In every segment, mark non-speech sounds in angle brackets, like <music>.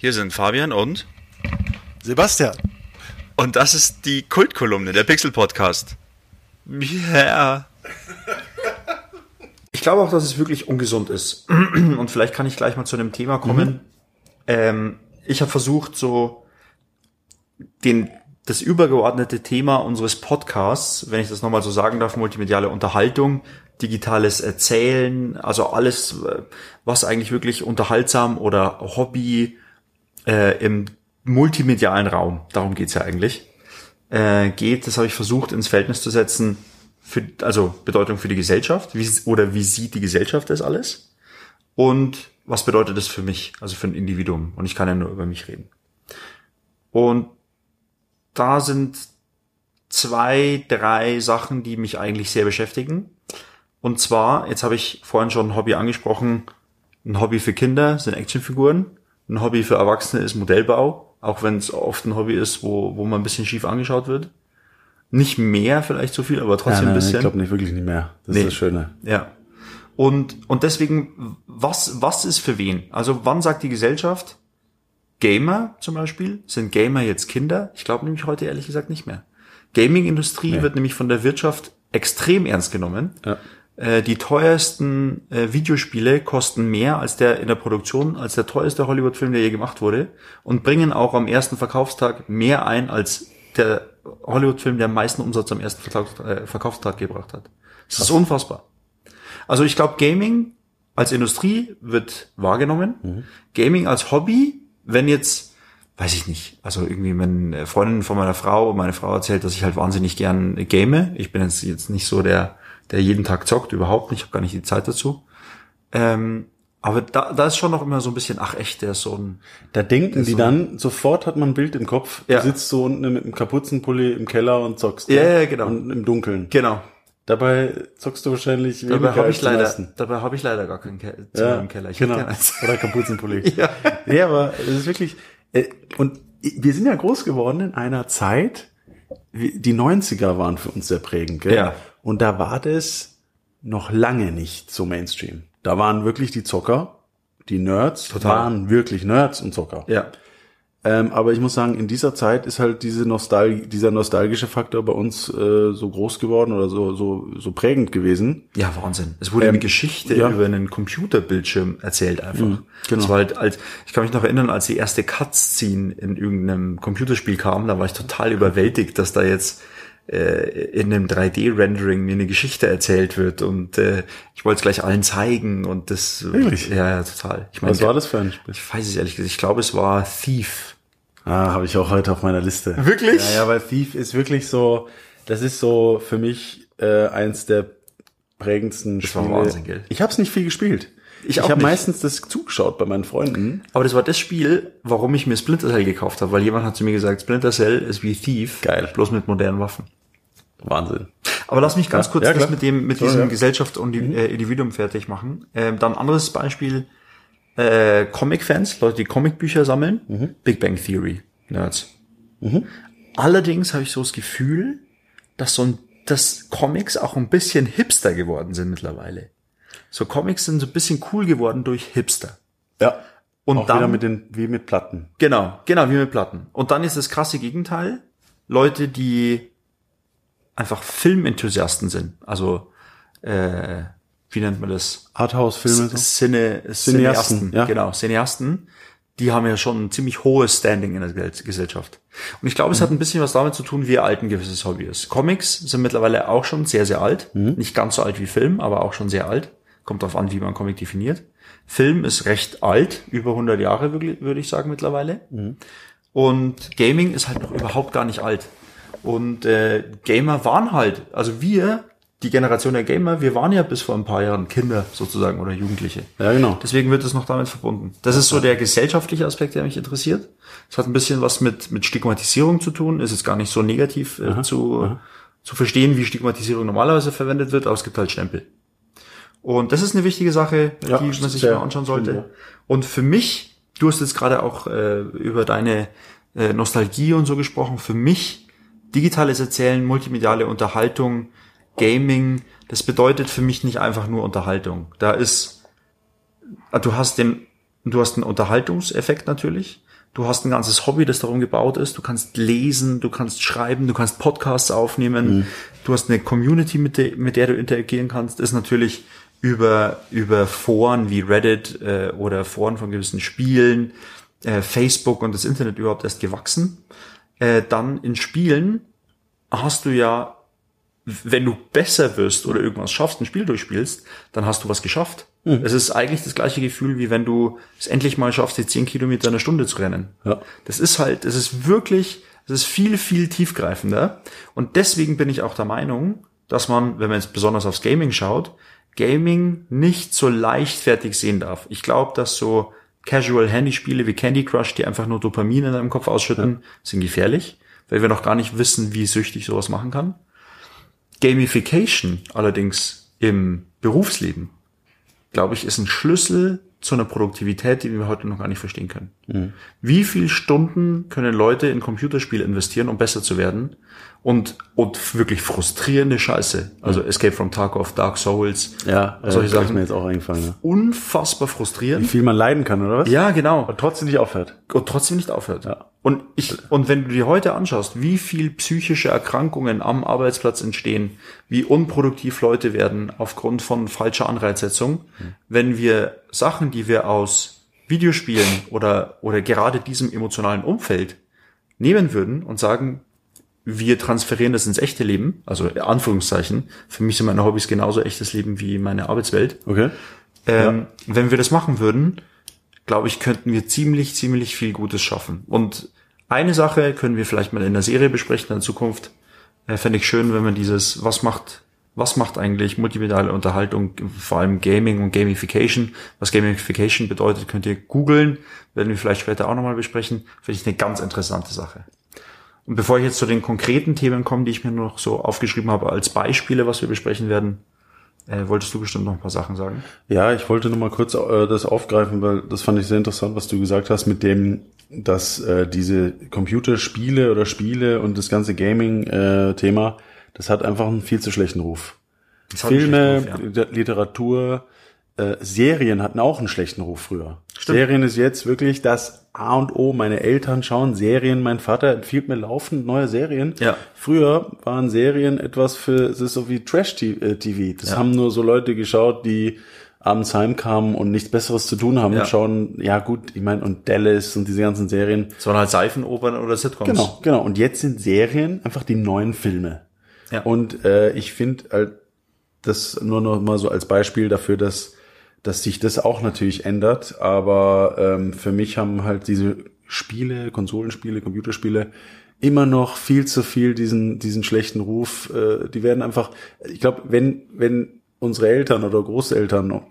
Hier sind Fabian und Sebastian. Und das ist die Kultkolumne, der Pixel Podcast. Ja. Ich glaube auch, dass es wirklich ungesund ist. <clears throat> Und vielleicht kann ich gleich mal zu einem Thema kommen. Mhm. Ähm, ich habe versucht, so den, das übergeordnete Thema unseres Podcasts, wenn ich das nochmal so sagen darf, multimediale Unterhaltung, digitales Erzählen, also alles, was eigentlich wirklich unterhaltsam oder Hobby äh, im multimedialen Raum, darum geht's ja eigentlich, äh, geht, das habe ich versucht ins Verhältnis zu setzen, für, also Bedeutung für die Gesellschaft, wie, oder wie sieht die Gesellschaft das alles? Und was bedeutet das für mich, also für ein Individuum? Und ich kann ja nur über mich reden. Und da sind zwei, drei Sachen, die mich eigentlich sehr beschäftigen. Und zwar, jetzt habe ich vorhin schon ein Hobby angesprochen, ein Hobby für Kinder sind Actionfiguren, ein Hobby für Erwachsene ist Modellbau, auch wenn es oft ein Hobby ist, wo, wo man ein bisschen schief angeschaut wird. Nicht mehr vielleicht so viel, aber trotzdem ja, nein, ein bisschen. Ich glaube nicht wirklich nicht mehr. Das nee. ist das Schöne. Ja. Und, und deswegen, was, was ist für wen? Also wann sagt die Gesellschaft, Gamer zum Beispiel, sind Gamer jetzt Kinder? Ich glaube nämlich heute ehrlich gesagt nicht mehr. Gaming-Industrie nee. wird nämlich von der Wirtschaft extrem ernst genommen. Ja. Äh, die teuersten äh, Videospiele kosten mehr als der in der Produktion, als der teuerste Hollywood-Film, der je gemacht wurde und bringen auch am ersten Verkaufstag mehr ein als der Hollywood-Film, der am meisten Umsatz am ersten äh, Verkaufstag gebracht hat. Das ist unfassbar. Also ich glaube, Gaming als Industrie wird wahrgenommen. Mhm. Gaming als Hobby, wenn jetzt, weiß ich nicht, also irgendwie, wenn Freundin von meiner Frau, meine Frau erzählt, dass ich halt wahnsinnig gern game. Ich bin jetzt, jetzt nicht so der der jeden Tag zockt, überhaupt nicht, ich habe gar nicht die Zeit dazu. Ähm, aber da, da ist schon noch immer so ein bisschen, ach echt, der ist so ein. Da denken die so dann, sofort hat man ein Bild im Kopf, ja. du sitzt so unten mit einem Kapuzenpulli im Keller und zockst. Ja, ja, genau. Und im Dunkeln. Genau. Dabei zockst du wahrscheinlich dabei habe ich leider dabei habe ich leider gar keinen Ke ja, im Keller ich genau. oder Kapuzenpulli <laughs> ja. ja aber es ist wirklich äh, und wir sind ja groß geworden in einer Zeit die 90er waren für uns sehr prägend gell? ja und da war das noch lange nicht so Mainstream. Da waren wirklich die Zocker, die Nerds, Total. waren wirklich Nerds und Zocker. Ja. Ähm, aber ich muss sagen, in dieser Zeit ist halt diese Nostal dieser nostalgische Faktor bei uns äh, so groß geworden oder so, so, so prägend gewesen. Ja, Wahnsinn. Es wurde ähm, eine Geschichte ja. über einen Computerbildschirm erzählt einfach. Mhm, genau. Das war halt als, ich kann mich noch erinnern, als die erste Cutscene in irgendeinem Computerspiel kam, da war ich total überwältigt, dass da jetzt in einem 3D-Rendering mir eine Geschichte erzählt wird und äh, ich wollte es gleich allen zeigen und das Wirklich? ja, ja total. Ich mein, Was war das für ein Spiel? Ich weiß es ehrlich gesagt. Ich glaube, es war Thief. Ah, habe ich auch heute auf meiner Liste. Wirklich? Ja, ja, weil Thief ist wirklich so, das ist so für mich äh, eins der prägendsten das Spiele. War Wahnsinn, gell? Ich habe es nicht viel gespielt. Ich, ich habe meistens das zugeschaut bei meinen Freunden. Aber das war das Spiel, warum ich mir Splinter Cell gekauft habe, weil jemand hat zu mir gesagt, Splinter Cell ist wie Thief, geil, bloß mit modernen Waffen. Wahnsinn. Aber lass mich ganz ja, kurz ja, das mit dem mit diesem ja. Gesellschaft und mhm. äh, Individuum fertig machen. Ähm, dann anderes Beispiel: äh, Comic-Fans, Leute, die Comicbücher sammeln. Mhm. Big Bang Theory Nerds. Mhm. Allerdings habe ich so das Gefühl, dass so ein, dass Comics auch ein bisschen hipster geworden sind mittlerweile. So Comics sind so ein bisschen cool geworden durch Hipster. Ja. Und auch dann wieder mit den wie mit Platten. Genau, genau wie mit Platten. Und dann ist das krasse Gegenteil: Leute, die einfach Filmenthusiasten sind. Also äh, wie nennt man das? Arthouse-Filme. So? Cine, Cineasten, ja. genau, Cineasten. Die haben ja schon ein ziemlich hohes Standing in der Gesellschaft. Und ich glaube, es mhm. hat ein bisschen was damit zu tun, wie alt ein gewisses Hobby ist. Comics sind mittlerweile auch schon sehr, sehr alt. Mhm. Nicht ganz so alt wie Film, aber auch schon sehr alt. Kommt darauf an, wie man Comic definiert. Film ist recht alt, über 100 Jahre würde ich sagen mittlerweile. Mhm. Und Gaming ist halt noch überhaupt gar nicht alt. Und äh, Gamer waren halt, also wir, die Generation der Gamer, wir waren ja bis vor ein paar Jahren Kinder sozusagen oder Jugendliche. Ja, genau. Deswegen wird es noch damit verbunden. Das ist so der gesellschaftliche Aspekt, der mich interessiert. Es hat ein bisschen was mit, mit Stigmatisierung zu tun. Es ist gar nicht so negativ äh, aha, zu, aha. zu verstehen, wie Stigmatisierung normalerweise verwendet wird, aber es gibt halt Stempel. Und das ist eine wichtige Sache, ja, die man sich mal anschauen sollte. Schön, ja. Und für mich, du hast jetzt gerade auch äh, über deine äh, Nostalgie und so gesprochen, für mich digitales Erzählen, multimediale Unterhaltung, Gaming, das bedeutet für mich nicht einfach nur Unterhaltung. Da ist, du hast den, du hast einen Unterhaltungseffekt natürlich, Du hast ein ganzes Hobby, das darum gebaut ist. Du kannst lesen, du kannst schreiben, du kannst Podcasts aufnehmen. Mhm. Du hast eine Community, mit der, mit der du interagieren kannst. Ist natürlich über, über Foren wie Reddit äh, oder Foren von gewissen Spielen, äh, Facebook und das Internet überhaupt erst gewachsen. Äh, dann in Spielen hast du ja, wenn du besser wirst oder irgendwas schaffst, ein Spiel durchspielst, dann hast du was geschafft. Mhm. Es ist eigentlich das gleiche Gefühl, wie wenn du es endlich mal schaffst, die zehn Kilometer in einer Stunde zu rennen. Ja. Das ist halt, das ist wirklich, das ist viel, viel tiefgreifender. Und deswegen bin ich auch der Meinung, dass man, wenn man jetzt besonders aufs Gaming schaut, Gaming nicht so leichtfertig sehen darf. Ich glaube, dass so Casual-Handyspiele wie Candy Crush, die einfach nur Dopamin in deinem Kopf ausschütten, ja. sind gefährlich, weil wir noch gar nicht wissen, wie süchtig sowas machen kann. Gamification allerdings im Berufsleben, glaube ich, ist ein Schlüssel zu einer Produktivität, die wir heute noch gar nicht verstehen können. Mhm. Wie viele Stunden können Leute in Computerspiele investieren, um besser zu werden? Und, und wirklich frustrierende Scheiße. Also. Escape from Tarkov, Dark Souls. Ja, solche äh, Sachen. mir jetzt auch eingefallen. Ja. Unfassbar frustrierend. Wie viel man leiden kann, oder was? Ja, genau. Und trotzdem nicht aufhört. Und trotzdem nicht aufhört. Ja. Und ich, und wenn du dir heute anschaust, wie viel psychische Erkrankungen am Arbeitsplatz entstehen, wie unproduktiv Leute werden aufgrund von falscher Anreizsetzung, mhm. wenn wir Sachen, die wir aus Videospielen oder, oder gerade diesem emotionalen Umfeld nehmen würden und sagen, wir transferieren das ins echte Leben, also Anführungszeichen. Für mich sind meine Hobbys genauso echtes Leben wie meine Arbeitswelt. Okay. Ähm, ja. Wenn wir das machen würden, glaube ich, könnten wir ziemlich, ziemlich viel Gutes schaffen. Und eine Sache können wir vielleicht mal in der Serie besprechen in Zukunft. Äh, Fände ich schön, wenn man dieses, was macht, was macht eigentlich multimediale Unterhaltung, vor allem Gaming und Gamification. Was Gamification bedeutet, könnt ihr googeln, werden wir vielleicht später auch nochmal besprechen. Finde ich eine ganz interessante Sache. Und bevor ich jetzt zu den konkreten Themen komme, die ich mir noch so aufgeschrieben habe als Beispiele, was wir besprechen werden, äh, wolltest du bestimmt noch ein paar Sachen sagen? Ja, ich wollte nur mal kurz äh, das aufgreifen, weil das fand ich sehr interessant, was du gesagt hast mit dem, dass äh, diese Computerspiele oder Spiele und das ganze Gaming-Thema, äh, das hat einfach einen viel zu schlechten Ruf. Filme, Ruf, ja. Literatur, äh, Serien hatten auch einen schlechten Ruf früher. Stimmt. Serien ist jetzt wirklich das A und O. Meine Eltern schauen Serien. Mein Vater empfiehlt mir laufend neue Serien. Ja. Früher waren Serien etwas für, es ist so wie Trash-TV. Äh, das ja. haben nur so Leute geschaut, die abends heimkamen und nichts Besseres zu tun haben. Ja. Schauen, ja gut, ich meine, und Dallas und diese ganzen Serien. Das waren halt Seifenopern oder Sitcoms. Genau, genau. Und jetzt sind Serien einfach die neuen Filme. Ja. Und äh, ich finde halt das nur noch mal so als Beispiel dafür, dass dass sich das auch natürlich ändert. Aber ähm, für mich haben halt diese Spiele, Konsolenspiele, Computerspiele immer noch viel zu viel diesen diesen schlechten Ruf. Äh, die werden einfach, ich glaube, wenn wenn unsere Eltern oder Großeltern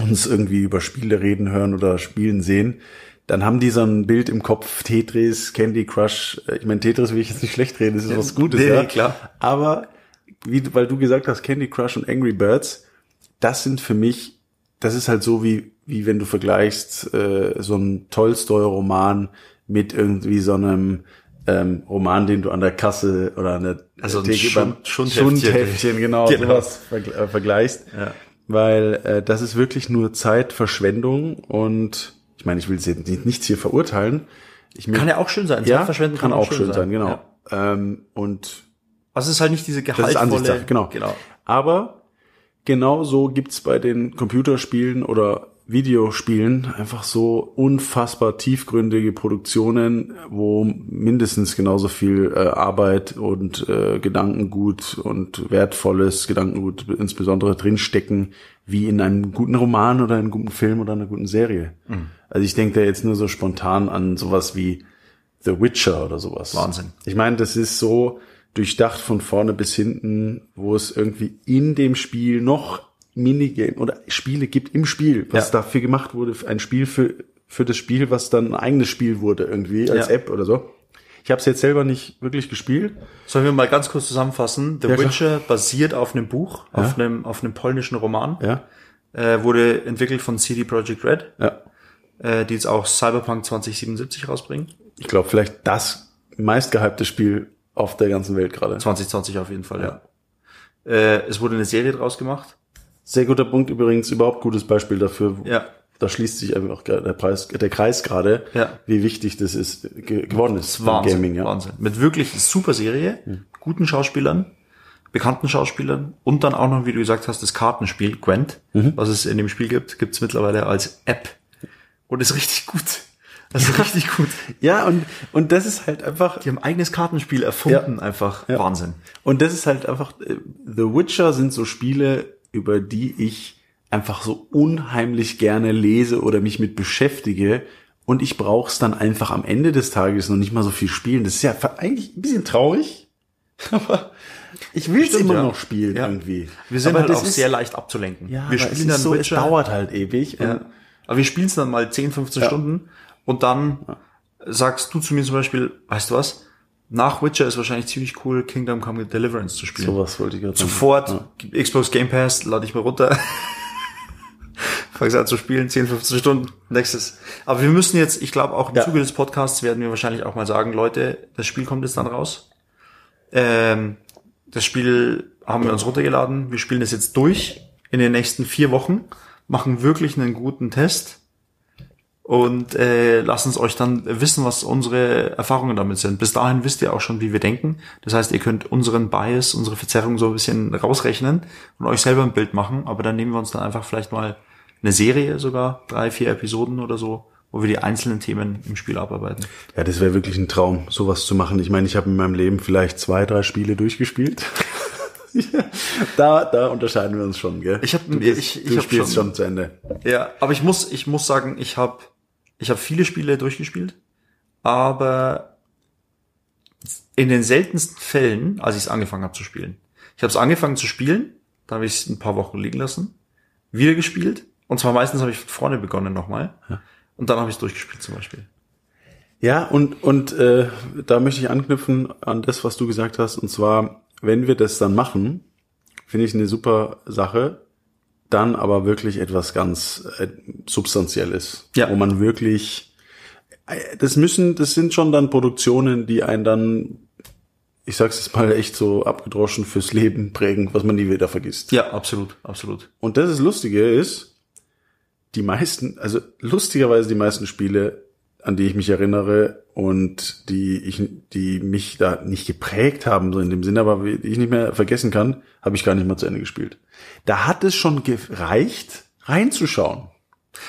uns irgendwie über Spiele reden hören oder spielen sehen, dann haben die so ein Bild im Kopf, Tetris, Candy Crush. Ich meine, Tetris will ich jetzt nicht schlecht reden, das ist was Gutes, nee, ja. klar. Aber wie, weil du gesagt hast, Candy Crush und Angry Birds, das sind für mich das ist halt so wie, wie wenn du vergleichst äh, so einen Tolstoi-Roman mit irgendwie so einem ähm, Roman, den du an der Kasse oder an der also Theke Schund, Schundheftchen, Schundheftchen genau, genau. sowas verg äh, vergleichst. Ja. Weil äh, das ist wirklich nur Zeitverschwendung und ich meine, ich will jetzt nichts hier verurteilen. Ich kann ja auch schön sein. Ja, kann, kann auch schön sein, sein genau. Ja. Ähm, und also es ist halt nicht diese gehaltvolle, genau. genau. Aber genauso gibt's bei den Computerspielen oder Videospielen einfach so unfassbar tiefgründige Produktionen, wo mindestens genauso viel äh, Arbeit und äh, Gedankengut und wertvolles Gedankengut insbesondere drinstecken, wie in einem guten Roman oder einem guten Film oder einer guten Serie. Mhm. Also ich denke da jetzt nur so spontan an sowas wie The Witcher oder sowas. Wahnsinn. Ich meine, das ist so, durchdacht von vorne bis hinten, wo es irgendwie in dem Spiel noch Minigame oder Spiele gibt im Spiel, was ja. dafür gemacht wurde, ein Spiel für, für das Spiel, was dann ein eigenes Spiel wurde irgendwie als ja. App oder so. Ich habe es jetzt selber nicht wirklich gespielt. Sollen wir mal ganz kurz zusammenfassen? The ja, Witcher klar. basiert auf einem Buch, auf einem auf einem polnischen Roman. Ja. Äh, wurde entwickelt von CD Projekt Red. Ja. Äh, die jetzt auch Cyberpunk 2077 rausbringen. Ich glaube, vielleicht das meistgehypte Spiel auf der ganzen Welt gerade. 2020 auf jeden Fall, ja. ja. Äh, es wurde eine Serie draus gemacht. Sehr guter Punkt übrigens, überhaupt gutes Beispiel dafür. Ja. da schließt sich einfach der, Preis, der Kreis gerade, Ja. wie wichtig das ist, ge geworden ist Wahnsinn, Gaming. Ja. Wahnsinn. Mit wirklich super Serie, guten Schauspielern, bekannten Schauspielern und dann auch noch, wie du gesagt hast, das Kartenspiel Gwent, Mhm. was es in dem Spiel gibt, gibt's mittlerweile als App. Und ist richtig gut. Das ist richtig gut. Ja, und, und das ist halt einfach, Die haben ein eigenes Kartenspiel erfunden, einfach Ja. Wahnsinn. und das ist halt einfach, äh, The Witcher sind so Spiele, über die ich einfach so unheimlich gerne lese oder mich mit beschäftige. Und ich brauche es dann einfach am Ende des Tages noch nicht mal so viel spielen. Das ist ja eigentlich ein bisschen traurig. <laughs> Aber ich will es Stimmt, immer ja. noch spielen Ja. irgendwie. Wir sind aber halt das auch ist, sehr leicht abzulenken. Ja, wir spielen es dann ist so, es Witcher. dauert halt ewig. Ja. Aber wir spielen es dann mal 10, 15 Stunden und dann sagst du zu mir zum Beispiel, weißt du was? Nach Witcher ist wahrscheinlich ziemlich cool, Kingdom Come Deliverance zu spielen. sowas wollte ich gerade sagen. Sofort, Xbox Game Pass, lade ich mal runter. <laughs> Fangst an zu spielen, 10, 15 Stunden, nächstes. Aber wir müssen jetzt, ich glaube auch im Ja. Zuge des Podcasts werden wir wahrscheinlich auch mal sagen, Leute, das Spiel kommt jetzt dann raus. Ähm, das Spiel haben wir uns runtergeladen. Wir spielen das jetzt durch in den nächsten vier Wochen, machen wirklich einen guten Test und äh, lassen es euch dann wissen, was unsere Erfahrungen damit sind. Bis dahin wisst ihr auch schon, wie wir denken. Das heißt, ihr könnt unseren Bias, unsere Verzerrung so ein bisschen rausrechnen und euch selber ein Bild machen. Aber dann nehmen wir uns dann einfach vielleicht mal eine Serie sogar, drei, vier Episoden oder so, wo wir die einzelnen Themen im Spiel abarbeiten. Ja, das wäre wirklich ein Traum, sowas zu machen. Ich meine, ich habe in meinem Leben vielleicht zwei, drei Spiele durchgespielt. <laughs> Da, da unterscheiden wir uns schon, gell? Ich hab- du, bist, ich- ich du hab spielst schon- schon zu Ende. Ja, aber ich muss, ich muss sagen, ich habe ich hab viele Spiele durchgespielt, aber in den seltensten Fällen, als ich es angefangen habe zu spielen. Ich habe es angefangen zu spielen, da habe ich es ein paar Wochen liegen lassen, wieder gespielt und zwar meistens habe ich von vorne begonnen nochmal und dann habe ich es durchgespielt zum Beispiel. Ja, und, und äh, da möchte ich anknüpfen an das, was du gesagt hast. Und zwar, wenn wir das dann machen, finde ich eine super Sache, dann aber wirklich etwas ganz äh, Substanzielles. Ja. Wo man wirklich, äh, das müssen, das sind schon dann Produktionen, die einen dann, ich sag's jetzt mal echt so abgedroschen fürs Leben prägen, was man nie wieder vergisst. Ja, absolut, absolut. Und das ist Lustige ist, die meisten, also lustigerweise die meisten Spiele, an die ich mich erinnere und die ich, die mich da nicht geprägt haben, so in dem Sinne, aber die ich nicht mehr vergessen kann, habe ich gar nicht mal zu Ende gespielt. Da hat es schon gereicht, reinzuschauen.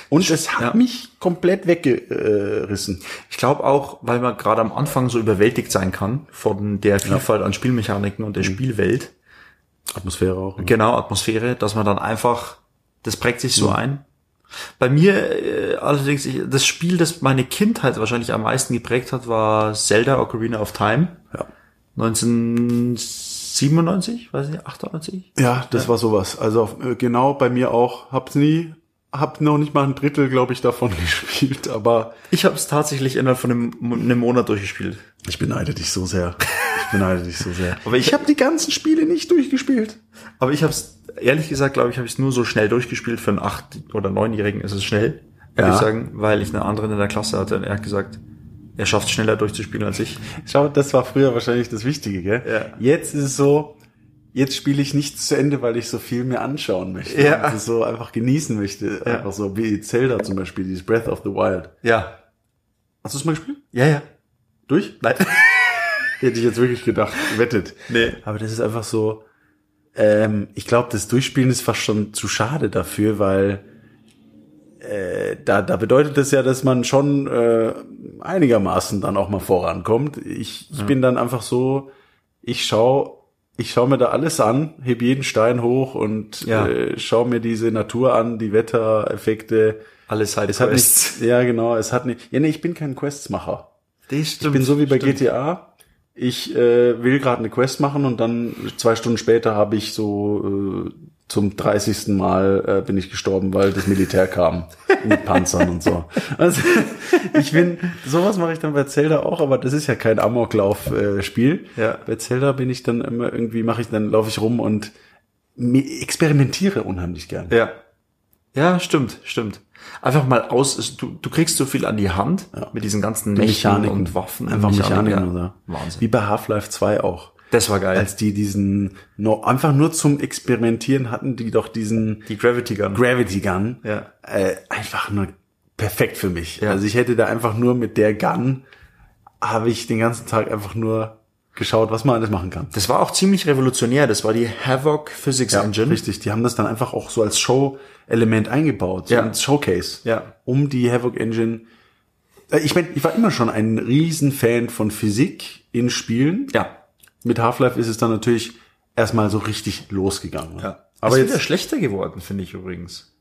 Und es hat Ja. mich komplett weggerissen. Ich glaube auch, weil man gerade am Anfang so überwältigt sein kann von der Vielfalt an Spielmechaniken und der Spielwelt, Atmosphäre auch. genau, Atmosphäre, dass man dann einfach, das prägt sich so ein. Bei mir äh, allerdings, ich, das Spiel, das meine Kindheit wahrscheinlich am meisten geprägt hat, war Zelda Ocarina of Time. Ja. 1997, weiß ich, 98? Ja, das war sowas. Also äh, genau bei mir auch. Hab's nie, hab noch nicht mal ein Drittel, glaube ich, davon <laughs> gespielt, aber Ich habe es tatsächlich innerhalb von einem, einem Monat durchgespielt. Ich beneide dich so sehr. Ich beneide dich so sehr. <laughs> Aber ich- ich habe die ganzen Spiele nicht durchgespielt. Aber ich habe es, ehrlich gesagt, glaube ich, habe ich es nur so schnell durchgespielt. Für einen acht- oder neunjährigen ist es schnell, ehrlich Ja. sagen, weil ich einen anderen in der Klasse hatte und er hat gesagt, er schafft schneller durchzuspielen als ich. Schau, das war früher wahrscheinlich das Wichtige, gell? Ja. Jetzt ist es so, jetzt spiele ich nichts zu Ende, weil ich so viel mir anschauen möchte. Ja. Und so einfach genießen möchte. Ja. Einfach so wie Zelda zum Beispiel, dieses Breath of the Wild. Ja. Hast du es mal gespielt? Ja, ja. Durch? Nein. <laughs> Hätte ich jetzt wirklich gedacht, wettet. Nee. Aber das ist einfach so, ähm, ich glaube, das Durchspielen ist fast schon zu schade dafür, weil äh, da, da bedeutet das ja, dass man schon äh, einigermaßen dann auch mal vorankommt. Ich, ich bin dann einfach so, ich schau, ich schau mir da alles an, heb jeden Stein hoch und Ja. äh, schau mir diese Natur an, die Wettereffekte. Alle Side Es hat nicht, ja genau, es hat nicht, ja nee, ich bin kein Questsmacher. Das Ich bin so wie bei GTA. Ich äh, will gerade eine Quest machen und dann zwei Stunden später habe ich so äh, zum 30. Mal äh, bin ich gestorben, weil das Militär kam <laughs> mit Panzern und so. Also ich bin sowas mache ich dann bei Zelda auch, aber das ist ja kein Amoklauf-Spiel. Äh. Ja. Bei Zelda bin ich dann immer irgendwie mache ich dann laufe ich rum und experimentiere unheimlich gern. Ja. Ja, stimmt, stimmt. Einfach mal aus, du, du kriegst so viel an die Hand mit diesen ganzen Mächten Mechaniken und Waffen. einfach Mechaniken, ja. so. Wahnsinn. Wie bei Half-Life 2 auch. Das war geil. Als die diesen, no, einfach nur zum Experimentieren hatten, die doch diesen Die Gravity Gun. Gravity Gun. Ja. Äh, einfach nur perfekt für mich. Ja. Also ich hätte da einfach nur mit der Gun, habe ich den ganzen Tag einfach nur geschaut, was man alles machen kann. Das war auch ziemlich revolutionär. Das war die Havoc Physics Engine. Richtig, die haben das dann einfach auch so als Show-Element eingebaut, so Ja. als Showcase, Ja. um die Havoc Engine. Äh, Ich meine, ich war immer schon ein Riesenfan von Physik in Spielen. Ja. Mit Half-Life ist es dann natürlich erstmal so richtig losgegangen. ja. Aber Aber ist jetzt, wieder schlechter geworden, finde ich übrigens.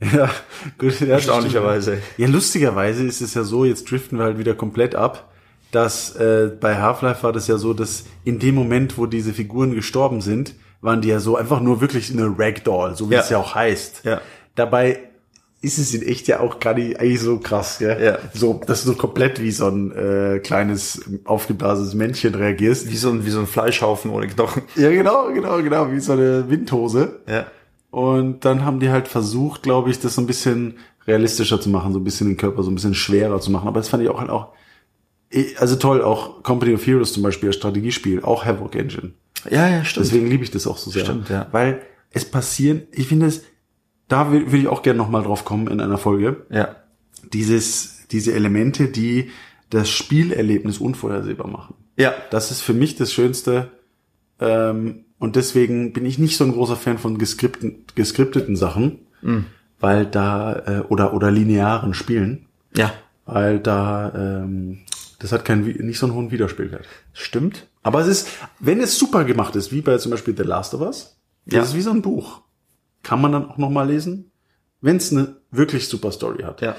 <laughs> ja, gut, ja, Erstaunlicherweise. Ja, lustigerweise ist es ja so, jetzt driften wir halt wieder komplett ab, dass äh, bei Half-Life war das ja so, dass in dem Moment, wo diese Figuren gestorben sind, waren die ja so einfach nur wirklich eine Ragdoll, so wie Ja. es ja auch heißt. Ja. Dabei ist es in echt ja auch gar nicht eigentlich so krass, gell? Ja. So, dass du so komplett wie so ein äh, kleines aufgeblasenes Männchen reagierst. Wie so ein, wie so ein Fleischhaufen ohne Knochen. Ja, genau, genau, genau, wie so eine Windhose. Ja. Und dann haben die halt versucht, glaube ich, das so ein bisschen realistischer zu machen, so ein bisschen den Körper so ein bisschen schwerer zu machen. Aber das fand ich auch halt auch, also toll, auch Company of Heroes zum Beispiel, das Strategiespiel, auch Havoc Engine. Ja, ja, stimmt. Deswegen liebe ich das auch so sehr. Stimmt, ja. Weil es passieren, ich finde es, da will ich auch gerne nochmal drauf kommen in einer Folge, ja. dieses, diese Elemente, die das Spielerlebnis unvorhersehbar machen. Ja. Das ist für mich das Schönste. Ähm, und deswegen bin ich nicht so ein großer Fan von geskripten, geskripteten Sachen, Mhm. weil da, äh, oder, oder linearen Spielen, Ja. weil da, ähm, das hat keinen, nicht so einen hohen Wiederspielwert. Stimmt. Aber es ist, wenn es super gemacht ist, wie bei zum Beispiel The Last of Us, das Ja. ist wie so ein Buch. Kann man dann auch nochmal lesen, wenn es eine wirklich super Story hat. Ja.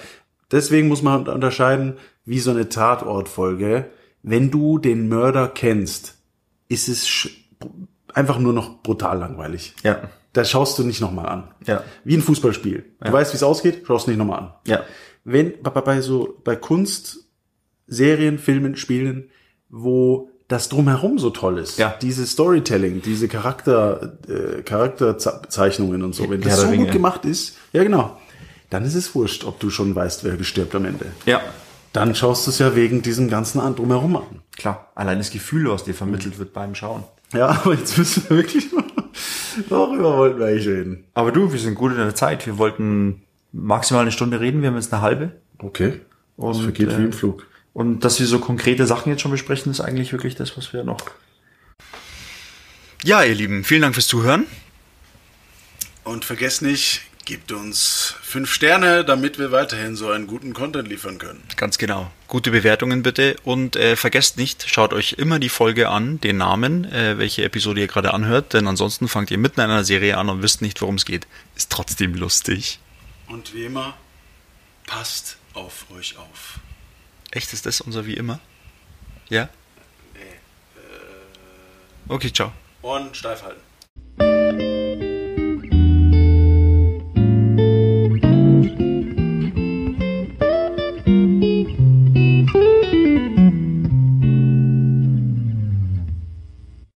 Deswegen muss man unterscheiden, wie so eine Tatortfolge. Wenn du den Mörder kennst, ist es einfach nur noch brutal langweilig. Ja. Da schaust du nicht nochmal an. Ja. Wie ein Fußballspiel. Du weißt, wie es ausgeht, schaust nicht nochmal an. Ja. Wenn bei- bei so bei Kunst, Serien, Filmen, Spielen, wo das drumherum so toll ist, Ja. diese Storytelling, diese Charakter, äh, Charakterzeichnungen und so, wenn das so Ringe. gut gemacht ist, ja genau, dann ist es wurscht, ob du schon weißt, wer gestirbt am Ende. Ja. Dann schaust du es ja wegen diesem ganzen an drumherum an. Klar. Allein das Gefühl, was dir vermittelt wird beim Schauen. Ja, <laughs> aber jetzt müssen wir wirklich mal, worüber wollten wir eigentlich reden? Aber du, wir sind gut in der Zeit. Wir wollten maximal eine Stunde reden. Wir haben jetzt eine halbe. Okay. Das Und, vergeht äh, wie im Flug. Und dass wir so konkrete Sachen jetzt schon besprechen, ist eigentlich wirklich das, was wir noch. Ja, ihr Lieben, vielen Dank fürs Zuhören. Und vergesst nicht, gebt uns fünf Sterne, damit wir weiterhin so einen guten Content liefern können. Ganz genau. Gute Bewertungen bitte und äh, vergesst nicht, schaut euch immer die Folge an, den Namen, äh, welche Episode ihr gerade anhört, denn ansonsten fangt ihr mitten in einer Serie an und wisst nicht, worum es geht. Ist trotzdem lustig. Und wie immer, passt auf euch auf. Echt, ist das unser wie immer? Ja? Okay, ciao. Ohren steif halten.